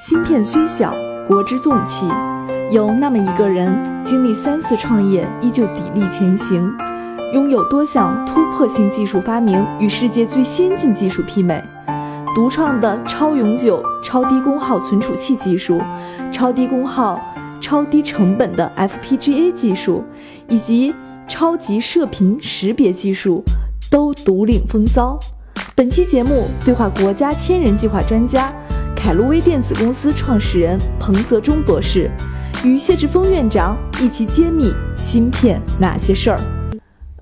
芯片虽小，国之重器。有那么一个人，经历三次创业，依旧砥砺前行，拥有多项突破性技术发明，与世界最先进技术媲美。独创的超永久、超低功耗存储器技术，超低功耗、超低成本的 FPGA 技术，以及超级射频识别技术，都独领风骚。本期节目对话国家千人计划专家、凯路威电子公司创始人彭泽忠博士，与谢志峰院长一起揭秘芯片那些事儿。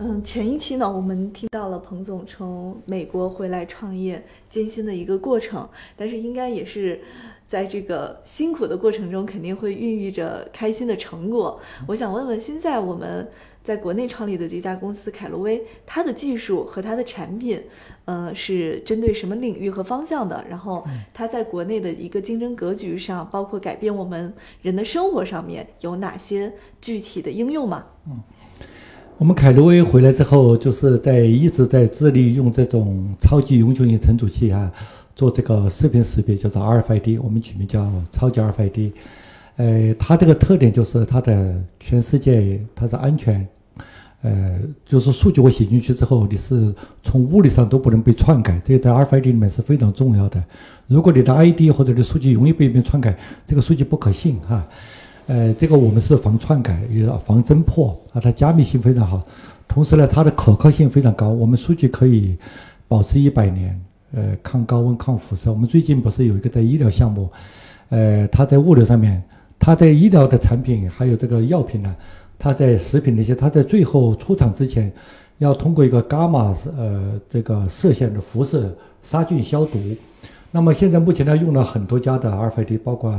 嗯，前一期呢，我们听到了彭总从美国回来创业艰辛的一个过程，但是应该也是在这个辛苦的过程中，肯定会孕育着开心的成果。我想问问，现在我们在国内创立的这家公司凯路威，它的技术和它的产品，呃，是针对什么领域和方向的？然后它在国内的一个竞争格局上，包括改变我们人的生活上面，有哪些具体的应用吗？嗯。我们凯路威回来之后，就是在一直在致力用这种超级永久性存储器啊，做这个视频识别，叫做 RFID，我们取名叫超级 RFID。呃，它这个特点就是它的全世界它是安全，呃，就是数据我写进去之后，你是从物理上都不能被篡改，这个在 RFID 里面是非常重要的。如果你的 ID 或者你的数据容易被别人篡改，这个数据不可信哈。呃，这个我们是防篡改，也防侦破啊，它加密性非常好，同时呢，它的可靠性非常高，我们数据可以保持一百年，呃，抗高温、抗辐射。我们最近不是有一个在医疗项目，呃，它在物流上面，它在医疗的产品还有这个药品呢，它在食品那些，它在最后出厂之前，要通过一个伽马呃这个射线的辐射杀菌消毒。那么现在目前呢用了很多家的阿尔法 D，包括。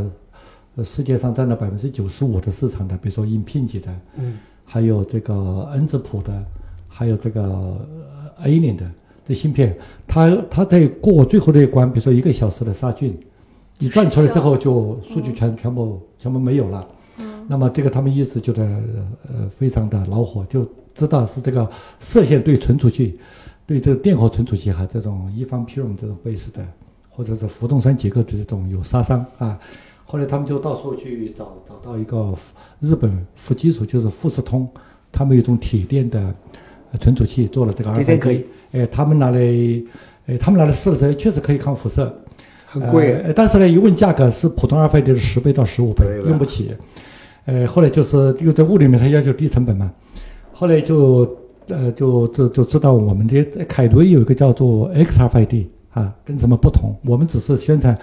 世界上占了百分之九十五的市场的，比如说英聘级的，嗯，还有这个恩智浦的，还有这个 A 零的这芯片，它它在过最后这一关，比如说一个小时的杀菌，你转出来之后就数据全全部全部没有了，嗯，那么这个他们一直觉得呃非常的恼火，就知道是这个射线对存储器，对这个电荷存储器哈这种一方 p o m 这种 base 的，或者是浮动山结构的这种有杀伤啊。后来他们就到处去找，找到一个日本富基础，就是富士通，他们有一种铁电的存储器，做了这个 RFID。可以。哎，他们拿来，哎，他们拿来试了之后，确实可以抗辐射。很贵。但是呢，一问价格是普通 RFID 的十倍到十五倍，用不起。呃，后来就是又在物里面，他要求低成本嘛。后来就呃就就就知道我们的凯伦有一个叫做 XRFID 啊，跟什么不同？我们只是宣传。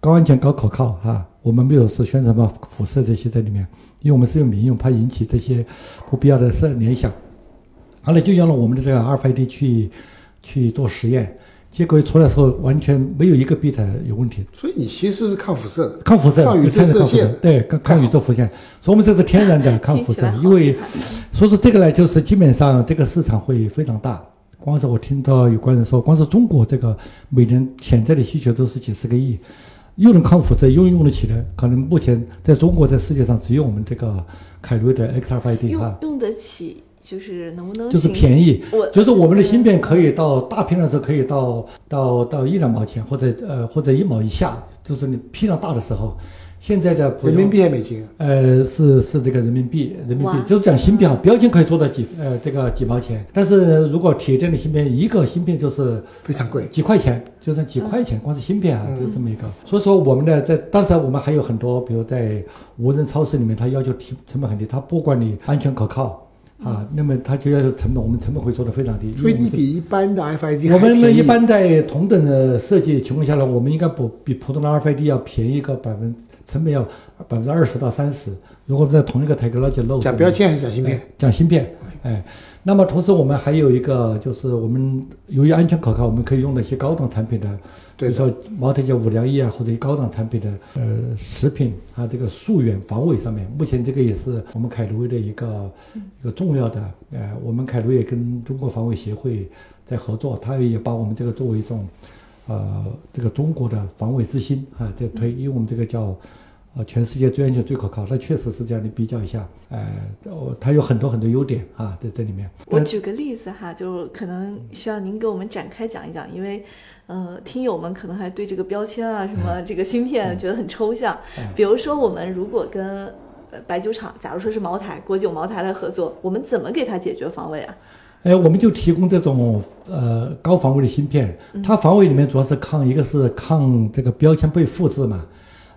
高安全、高可靠，啊，我们没有是宣传什么辐射这些在里面，因为我们是用民用，怕引起这些不必要的事联想。后来就用了我们的这个 RFID 去去做实验，结果出来时候完全没有一个 bit 有问题。所以你其实是抗辐射，抗辐射，抗宇宙射线，对，抗抗宇宙辐射。所以我们这是天然的抗辐射，因为所以说这个呢，就是基本上这个市场会非常大。光是我听到有关人说，光是中国这个每年潜在的需求都是几十个亿。又能抗辐射又用得起的，可能目前在中国在世界上只有我们这个凯瑞的 XRFID 哈。用得起就是能不能？就是便宜，就是我们的芯片可以到大批量的时候可以到到到一两毛钱或者呃或者一毛以下，就是你批量大的时候。现在的人民币还美金？呃，是是这个人民币，人民币就是讲芯片啊，标签可以做到几呃这个几毛钱，但是如果铁电的芯片，一个芯片就是非常贵，几块钱，就算几块钱，光是芯片啊，就这么一个。所以说我们呢，在当时我们还有很多，比如在无人超市里面，它要求提成本很低，它不管你安全可靠。啊，那么它就要成本，我们成本会做得非常低。所以你比一般的 RFID 我们一般在同等的设计情况下呢，我们应该不比普通的 RFID 要便宜个百分，成本要百分之二十到三十。如果在同一个 technology 讲标签还是讲芯片？讲芯片，哎。那么同时我们还有一个，就是我们由于安全可靠，我们可以用的一些高档产品的，比如说茅台酒五粮液啊，或者高档产品的呃食品啊，这个溯源防伪上面，目前这个也是我们凯路威的一个一个重要的，呃，我们凯路也跟中国防伪协会在合作，他也把我们这个作为一种，呃，这个中国的防伪之星啊在推，因为我们这个叫呃，全世界最安全、最可靠，那确实是这样。你比较一下，呃，哦，它有很多很多优点啊，在这里面。我举个例子哈，就可能需要您给我们展开讲一讲，因为，呃，听友们可能还对这个标签啊、什么这个芯片觉得很抽象。比如说，我们如果跟白酒厂，假如说是茅台、国酒、茅台来合作，我们怎么给它解决防伪啊？哎，我们就提供这种呃高防伪的芯片，它防伪里面主要是抗一个是抗这个标签被复制嘛。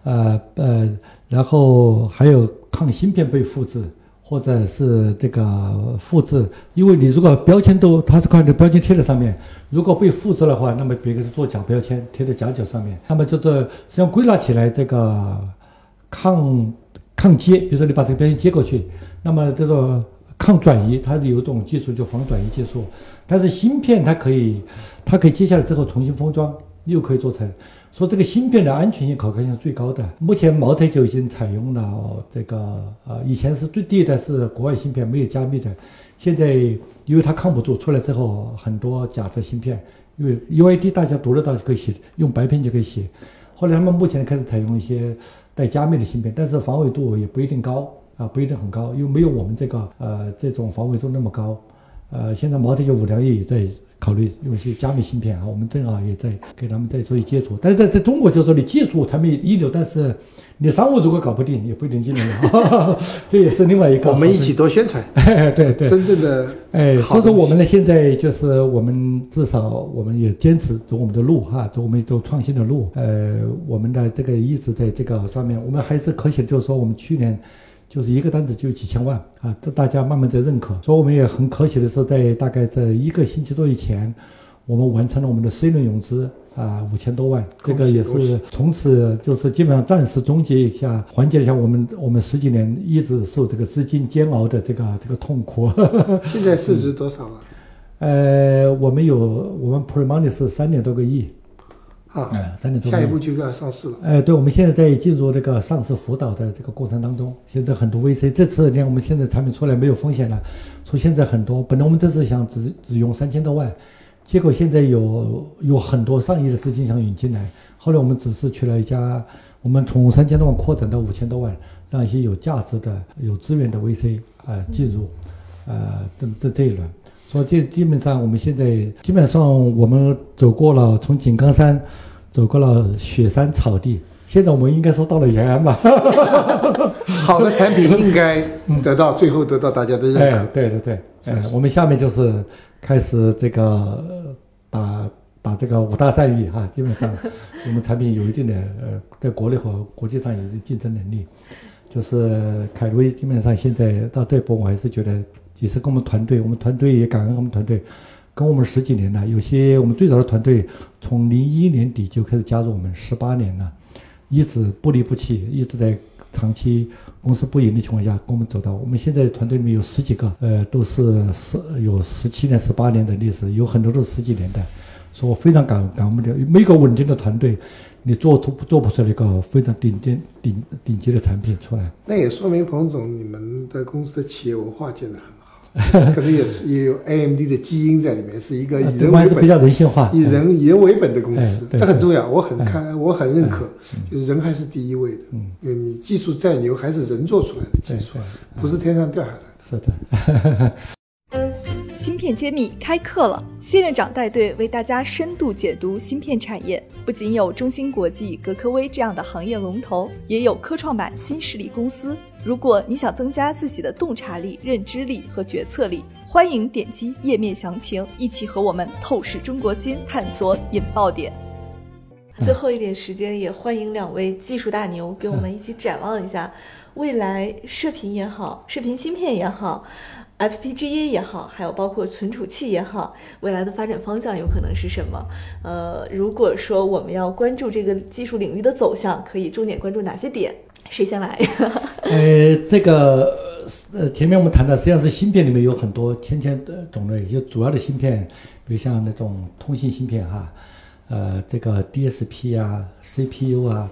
呃呃，然后还有抗芯片被复制，或者是这个复制，因为你如果标签都它是靠你的标签贴在上面，如果被复制的话，那么别个是做假标签贴在假角上面，那么就是实际上归纳起来，这个抗抗接，比如说你把这个标签接过去，那么这个抗转移，它是有一种技术叫防转移技术，但是芯片它可以，它可以接下来之后重新封装，又可以做成。说这个芯片的安全性、可靠性最高的，目前茅台就已经采用了这个，呃，以前是最第一代是国外芯片没有加密的，现在因为它抗不住，出来之后很多假的芯片，因为 UID 大家读得到就可以写，用白片就可以写。后来他们目前开始采用一些带加密的芯片，但是防伪度也不一定高啊，不一定很高，因为没有我们这个呃这种防伪度那么高。呃，现在茅台酒五粮液也在。考虑用一些加密芯片啊，我们正好也在给他们在做一接触。但是在在中国，就是说你技术产品一流，但是你商务如果搞不定，也不一定进得了。这也是另外一个。我们一起多宣传。对对。真正的哎，所以说我们呢，现在就是我们至少我们也坚持走我们的路哈，走我们走创新的路。呃，我们的这个一直在这个上面，我们还是可喜，就是说我们去年。就是一个单子就几千万啊，这大家慢慢在认可，所以我们也很可喜的是，在大概在一个星期多以前，我们完成了我们的 C 轮融资啊，五千多万，这个也是从此就是基本上暂时终结一下，缓解一下我们我们十几年一直受这个资金煎熬的这个这个痛苦。现在市值多少啊？呃，我们有我们 Pre Money 是三点多个亿。啊，三点多，下一步就要上市了。哎，对，我们现在在进入这个上市辅导的这个过程当中。现在很多 VC，这次你看我们现在产品出来没有风险了，说现在很多，本来我们这次想只只用三千多万，结果现在有有很多上亿的资金想引进来。后来我们只是去了一家，我们从三千多万扩展到五千多万，让一些有价值的、有资源的 VC 啊进入，呃，这这这一轮。说这基本上我们现在基本上我们走过了从井冈山，走过了雪山草地，现在我们应该说到了延安吧。好的产品应该得到最后得到大家的认可。哎，对对对，哎，我们下面就是开始这个打打这个五大战役哈，基本上我们产品有一定的呃，在国内和国际上有竞争能力。就是凯威基本上现在到这步，我还是觉得。也是跟我们团队，我们团队也感恩我们团队，跟我们十几年了。有些我们最早的团队从零一年底就开始加入我们，十八年了，一直不离不弃，一直在长期公司不盈的情况下跟我们走到。我们现在团队里面有十几个，呃，都是十有十七年、十八年的历史，有很多都是十几年的，所以我非常感感恩我们的每个稳定的团队。你做出做不出来一个非常顶尖顶顶级的产品出来。那也说明彭总你们的公司的企业文化建得很，可能也是也有 AMD 的基因在里面，是一个以人为本、比较人性化、以人以人为本的公司，这很重要。我很看，我很认可，就是人还是第一位的。嗯，因为你技术再牛，还是人做出来的技术，不是天上掉下来的。是的。芯片揭秘开课了，谢院长带队为大家深度解读芯片产业。不仅有中芯国际、格科威这样的行业龙头，也有科创板新势力公司。如果你想增加自己的洞察力、认知力和决策力，欢迎点击页面详情，一起和我们透视中国芯，探索引爆点。最后一点时间，也欢迎两位技术大牛给我们一起展望一下未来射频也好，射频芯片也好。FPGA 也好，还有包括存储器也好，未来的发展方向有可能是什么？呃，如果说我们要关注这个技术领域的走向，可以重点关注哪些点？谁先来？呃，这个呃，前面我们谈的实际上是芯片里面有很多千千的种类，就主要的芯片，比如像那种通信芯片哈，呃，这个 DSP 啊，CPU 啊，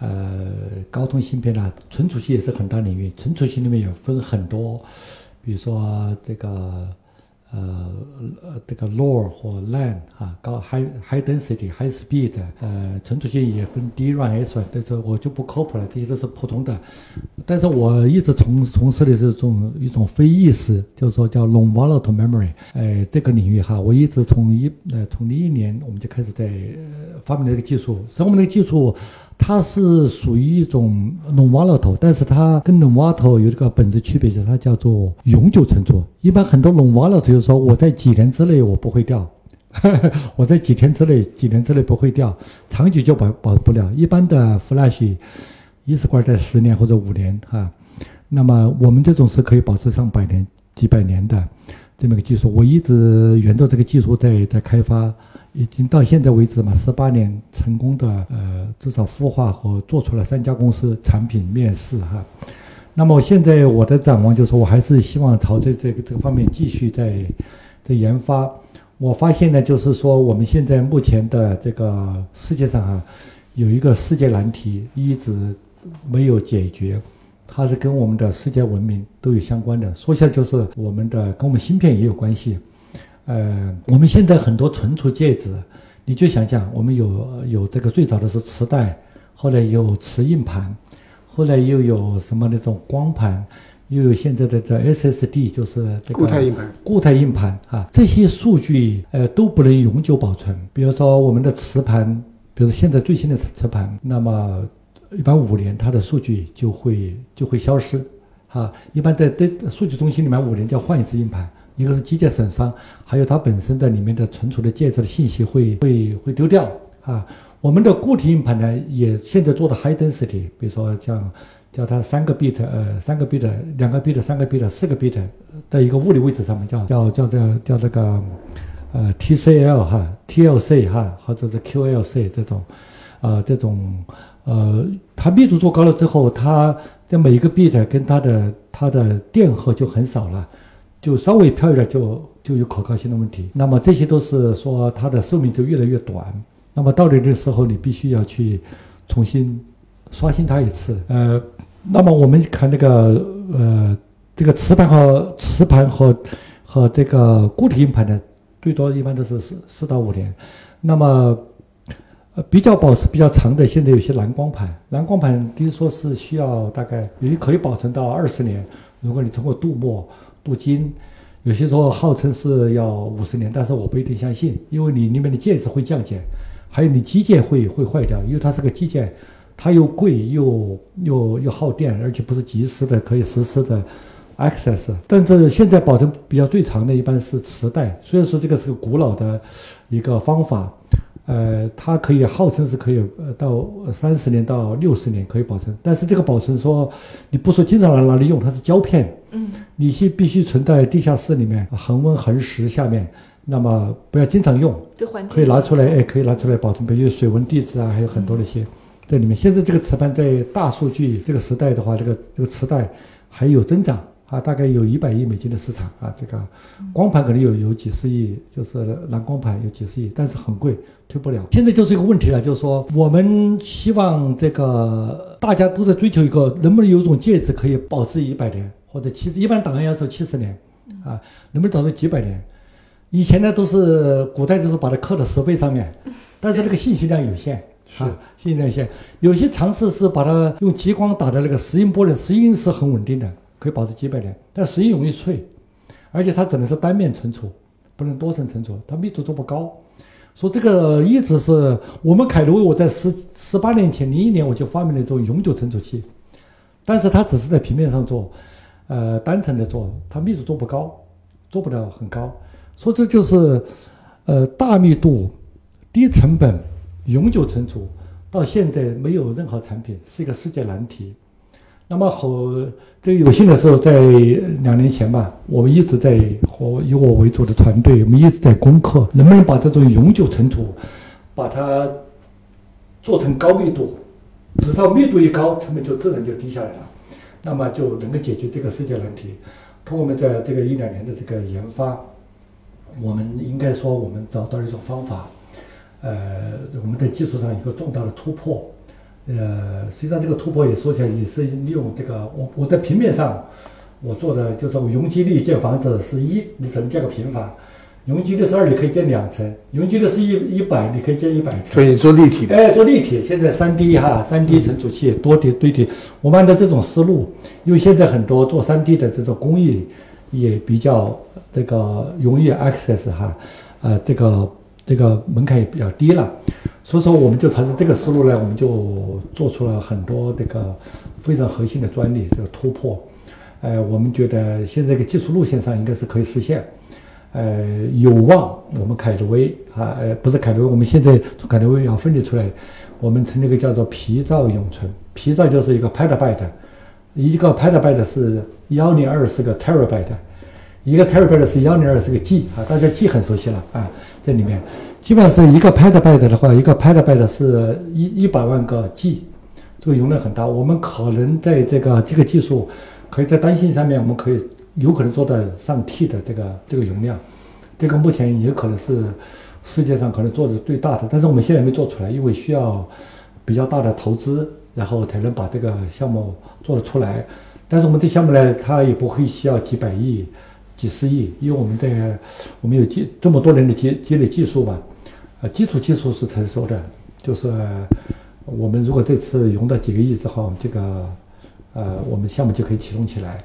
呃，高通芯片啊，存储器也是很大领域，存储器里面有分很多。比如说这个，呃呃这个 low 或 lan 啊，高 high high density high speed，呃存储器也分 DRAM、SRAM，但是我就不科普了，这些都是普通的。但是我一直从从事的是这种一种非意识，就是说叫 long volatile memory，哎这个领域哈，我一直从一呃从零一年我们就开始在发明这个技术，所以我们的技术。它是属于一种 long volatile，但是它跟 long volatile 有这个本质区别，就是它叫做永久存储。一般很多 long volatile 就是说我在几年之内我不会掉，我在几天之内、几年之内不会掉，长久就保保不了。一般的 flash 一时块在十年或者五年哈，那么我们这种是可以保持上百年、几百年的这么个技术。我一直沿着这个技术在在开发。已经到现在为止嘛，十八年成功的呃，至少孵化和做出了三家公司产品面世哈。那么现在我的展望就是，我还是希望朝着这个这个方面继续在在研发。我发现呢，就是说我们现在目前的这个世界上啊，有一个世界难题一直没有解决，它是跟我们的世界文明都有相关的。说起来就是我们的跟我们芯片也有关系。呃，我们现在很多存储介质，你就想想，我们有有这个最早的是磁带，后来有磁硬盘，后来又有什么那种光盘，又有现在的这 SSD，就是这个固态硬盘。固态硬盘啊，这些数据呃都不能永久保存。比如说我们的磁盘，比如现在最新的磁盘，那么一般五年它的数据就会就会消失，哈，一般在在数据中心里面五年就要换一次硬盘。一个是机械损伤，还有它本身的里面的存储的介质的信息会会会丢掉啊。我们的固体硬盘呢，也现在做的 high density，比如说像叫它三个 bit，呃，三个 bit，两个 bit，三个 bit，四个 bit，在一个物理位置上面叫叫叫这叫这个呃 TCL 哈，TLC 哈，或者是 QLC 这种，呃，这种呃，它密度做高了之后，它在每一个 bit 跟它的它的电荷就很少了。就稍微飘一点就就有可靠性的问题，那么这些都是说它的寿命就越来越短。那么到了这时候，你必须要去重新刷新它一次。呃，那么我们看那个呃这个磁盘和磁盘和和这个固体硬盘呢，最多一般都是四四到五年。那么呃比较保持比较长的，现在有些蓝光盘，蓝光盘听说是需要大概有些可以保存到二十年，如果你通过镀膜。镀金，有些时候号称是要五十年，但是我不一定相信，因为你里面的介质会降解，还有你机件会会坏掉，因为它是个机件，它又贵又又又耗电，而且不是即时的可以实时的 access。但是现在保存比较最长的一般是磁带，虽然说这个是个古老的一个方法。呃，它可以号称是可以呃到三十年到六十年可以保存，但是这个保存说你不说经常拿拿来用，它是胶片，嗯，你是必须存在地下室里面恒温恒湿下面，那么不要经常用，可以拿出来，哎，可以拿出来保存，比如水文地质啊，还有很多那些在里面。现在这个磁盘在大数据这个时代的话，这个这个磁带还有增长。啊，大概有一百亿美金的市场啊，这个光盘可能有有几十亿，就是蓝光盘有几十亿，但是很贵，推不了。现在就是一个问题了，就是说我们希望这个大家都在追求一个，能不能有一种介质可以保持一百年或者七十，一般档案要求七十年，啊，能不能找到几百年？以前呢都是古代就是把它刻到石碑上面，但是那个信息量有限，是信息量有限。有些尝试是把它用激光打的那个石英玻璃，石英是很稳定的。可以保持几百年，但石英容易脆，而且它只能是单面存储，不能多层存储，它密度做不高。说这个一直是我们凯罗威，我在十十八年前零一年我就发明了一种永久存储器，但是它只是在平面上做，呃，单层的做，它密度做不高，做不了很高。说这就是，呃，大密度、低成本、永久存储，到现在没有任何产品，是一个世界难题。那么和这个有幸的时候，在两年前吧，我们一直在和以我为主的团队，我们一直在攻克，能不能把这种永久存储，把它做成高密度，至少密度一高，成本就自然就低下来了，那么就能够解决这个世界难题。通过我们在这个一两年的这个研发，我们应该说我们找到了一种方法，呃，我们在技术上一个重大的突破。呃，实际上这个突破也说起来也是利用这个，我我在平面上，我做的就是容积率建房子是一，你只能建个平房；容积率是二，你可以建两层；容积率是一一百，你可以建一百层。所以做立体的，哎，做立体。现在三 D 哈，三 D 存储器多叠堆叠，我们按照这种思路，因为现在很多做三 D 的这种工艺也比较这个容易 access 哈，呃，这个这个门槛也比较低了，所以说我们就朝着这个思路呢，我们就做出了很多这个非常核心的专利这个突破。呃，我们觉得现在这个技术路线上应该是可以实现，呃，有望我们凯德威啊，呃，不是凯德威，我们现在从凯德威要分离出来，我们成立一个叫做皮造永存，皮造就是一个 petabyte，一个 petabyte 是幺零二四个 terabyte，一个 terabyte 是幺零二四个 G 啊，大家 G 很熟悉了啊，这里面基本上是一个 petabyte 的话，一个 petabyte 是一一百万个 G，这个容量很大，我们可能在这个这个技术。可以在单芯上面，我们可以有可能做到上 T 的这个这个容量，这个目前也可能是世界上可能做的最大的，但是我们现在没做出来，因为需要比较大的投资，然后才能把这个项目做得出来。但是我们这项目呢，它也不会需要几百亿、几十亿，因为我们在我们有积这么多年的积积累技术嘛，呃，基础技术是成熟的，就是我们如果这次融到几个亿之后，这个。呃，我们项目就可以启动起来。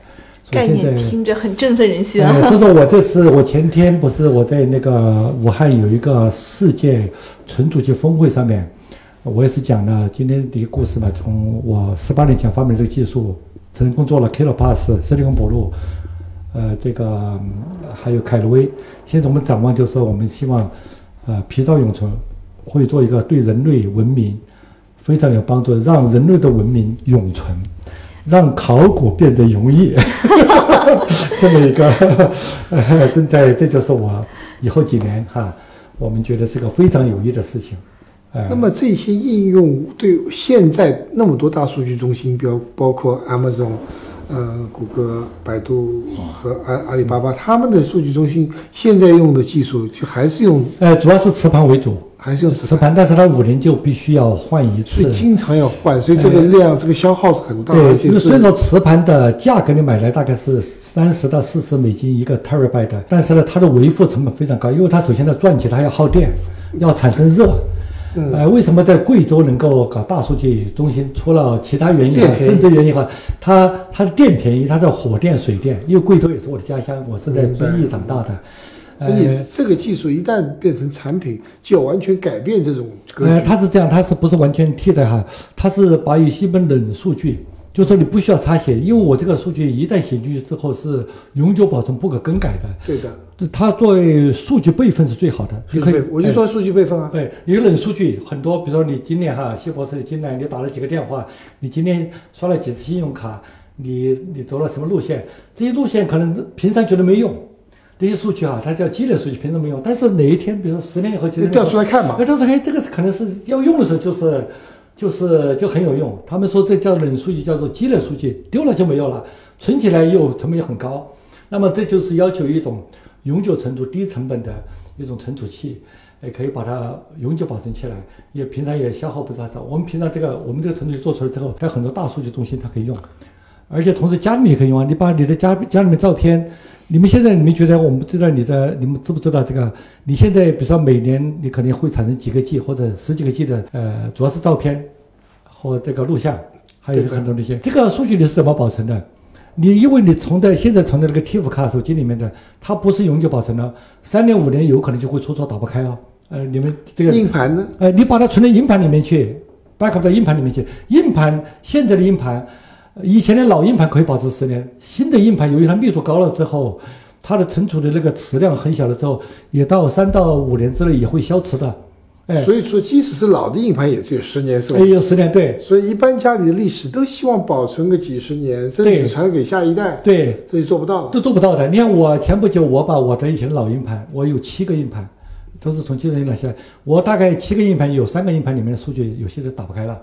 概念听着很振奋人心啊！所以说 我这次，我前天不是我在那个武汉有一个世界存储器峰会上面，我也是讲了今天的一个故事嘛。从我十八年前发明这个技术，成功做了 Kilo Pass、斯里 n 补录，呃，这个还有凯路威。现在我们展望就是说，我们希望，呃，皮造永存会做一个对人类文明非常有帮助，让人类的文明永存。让考古变得容易，这么一个 正在，这就是我以后几年哈，我们觉得是个非常有益的事情。那么这些应用对现在那么多大数据中心，比如包括 Amazon。呃，谷歌、百度和阿阿里巴巴，他们的数据中心现在用的技术就还是用，呃，主要是磁盘为主，还是用磁盘，但是它五年就必须要换一次，所以经常要换，所以这个量、这个消耗是很大。对，所以说磁盘的价格你买来大概是三十到四十美金一个 terabyte，但是呢，它的维护成本非常高，因为它首先它转起来要耗电，要产生热。呃，为什么在贵州能够搞大数据中心？除了其他原因，政治原因哈，它它的电便宜，它的火电、水电，因为贵州也是我的家乡，我是在遵义长大的。所以这个技术一旦变成产品，就要完全改变这种格局。呃，它是这样，它是不是完全替代哈？它是把一些本冷数据。就说你不需要擦写，因为我这个数据一旦写进去之后是永久保存、不可更改的。对的，它作为数据备份是最好的。你可以，我就说数据备份啊。对，有冷数据很多，比如说你今年哈，谢博士，你今年你打了几个电话，你今天刷了几次信用卡，你你走了什么路线？这些路线可能平常觉得没用，这些数据啊，它叫积累数据，平常没用。但是哪一天，比如说十年以后，调出来看嘛。那调出来，这个可能是要用的时候，就是。就是就很有用，他们说这叫冷数据，叫做积累数据，丢了就没有了，存起来又成本又很高，那么这就是要求一种永久存储、低成本的一种存储器，也可以把它永久保存起来，也平常也消耗不少少。我们平常这个我们这个存储器做出来之后，还有很多大数据中心它可以用，而且同时家里面也可以用啊，你把你的家家里面照片。你们现在你们觉得我们不知道你的，你们知不知道这个？你现在比如说每年你可能会产生几个 G 或者十几个 G 的，呃，主要是照片和这个录像，还有很多那些。这个数据你是怎么保存的？你因为你存在现在存在那个 TIFF 卡手机里面的，它不是永久保存的，三年五年有可能就会出错打不开哦。呃，你们这个硬盘呢？呃，你把它存到硬盘里面去，backup 到硬盘里面去。硬盘现在的硬盘。以前的老硬盘可以保持十年，新的硬盘由于它密度高了之后，它的存储的那个磁量很小了之后，也到三到五年之内也会消磁的。哎，所以说即使是老的硬盘也只有十年寿命。哎，有十年，对。所以一般家里的历史都希望保存个几十年，甚至传给下一代。对，这是做不到的。都做不到的。你看我前不久我把我的以前的老硬盘，我有七个硬盘，都是从机上拿下来，我大概七个硬盘有三个硬盘里面的数据有些都打不开了。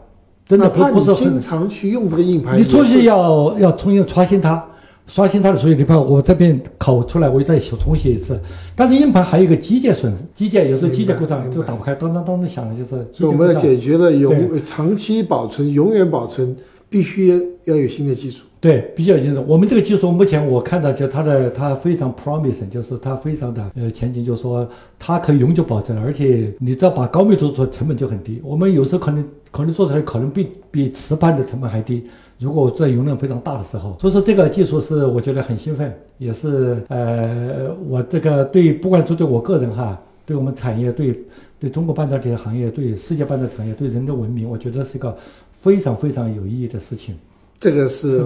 真的不不是经常去用这个硬盘，你出去要要重新刷新它，刷新它的所有你把我这边拷出来，我再写重写一次。但是硬盘还有一个机械损失，机械有时候机械故障就打不开，当当当的响的就是。所以我们要解决了永长期保存、永远保存。必须要有新的技术。对，比较清楚。我们这个技术目前我看到，就它的它非常 promising，就是它非常的呃前景，就是说它可以永久保证，而且你只要把高密度做，成本就很低。我们有时候可能可能做出来可能比比磁盘的成本还低。如果在容量非常大的时候，所以说这个技术是我觉得很兴奋，也是呃我这个对不管是对我个人哈，对我们产业，对对中国半导体行业，对世界半导体行业，对人的文明，我觉得是一个非常非常有意义的事情。这个是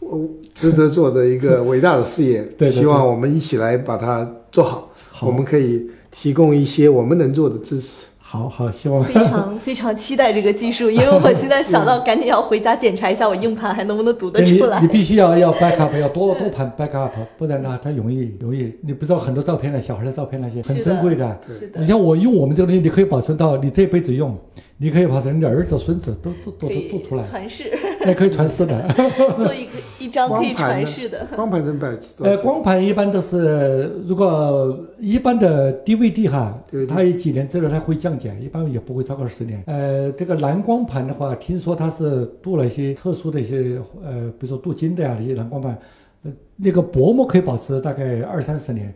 我值得做的一个伟大的事业，对对对希望我们一起来把它做好。好我们可以提供一些我们能做的支持。好好，希望非常非常期待这个技术，因为我现在想到 赶紧要回家检查一下我硬盘还能不能读得你出来你。必须要要 backup，要多多盘 backup，不然呢，它容易容易，你不知道很多照片呢，小孩的照片那些很珍贵的。是的你，像我用我们这个东西，你可以保存到你这辈子用，你可以保存你的儿子、孙子都都都都都出来，传世，也可以传世的。做一个一张可以光盘呢传世的。光盘能摆多少呃，光盘一般都是，如果一般的 DVD 哈它几年之后它会降解，一般也不会超过十年。呃，这个蓝光盘的话，听说它是镀了一些特殊的一些呃，比如说镀金的呀，那些蓝光盘，呃，那个薄膜可以保持大概二三十年。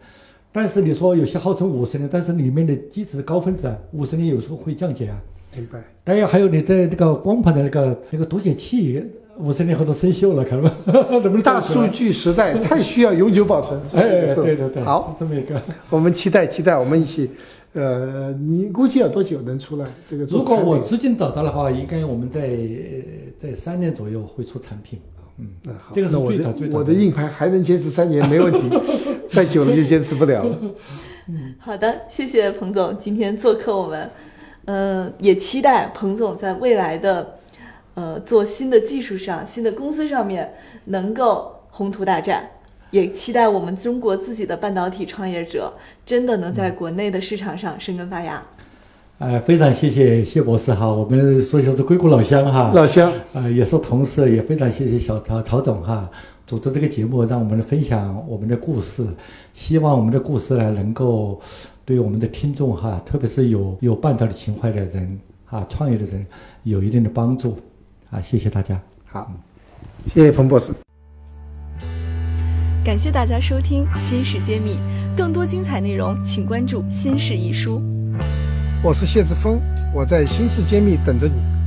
但是你说有些号称五十年，但是里面的基质高分子啊，五十年有时候会降解啊。明白？当然还有你在这个光盘的那个那个读解器，五十年后都生锈了，看到吗？能不能大数据时代太需要永久保存。哎，对对对，好，这么一个。我们期待期待，我们一起。呃，你估计要多久能出来？这个如果我资金找到的话，应该我们在呃在三年左右会出产品。嗯，那好，这个是那我的最早最早我的硬盘还能坚持三年，没问题。再久了就坚持不了了。好的，谢谢彭总今天做客我们，嗯、也期待彭总在未来的呃做新的技术上、新的公司上面能够宏图大展，也期待我们中国自己的半导体创业者真的能在国内的市场上生根发芽。呃，非常谢谢谢博士哈，我们说是硅谷老乡哈，老乡，呃也是同事，也非常谢谢小曹曹总哈，组织这个节目，让我们分享我们的故事，希望我们的故事呢能够对我们的听众哈，特别是有有半导体情怀的人啊，创业的人有一定的帮助啊，谢谢大家。好，谢谢彭博士。感谢大家收听《新事揭秘》，更多精彩内容请关注《新事一书》。我是谢志峰，我在新事揭秘等着你。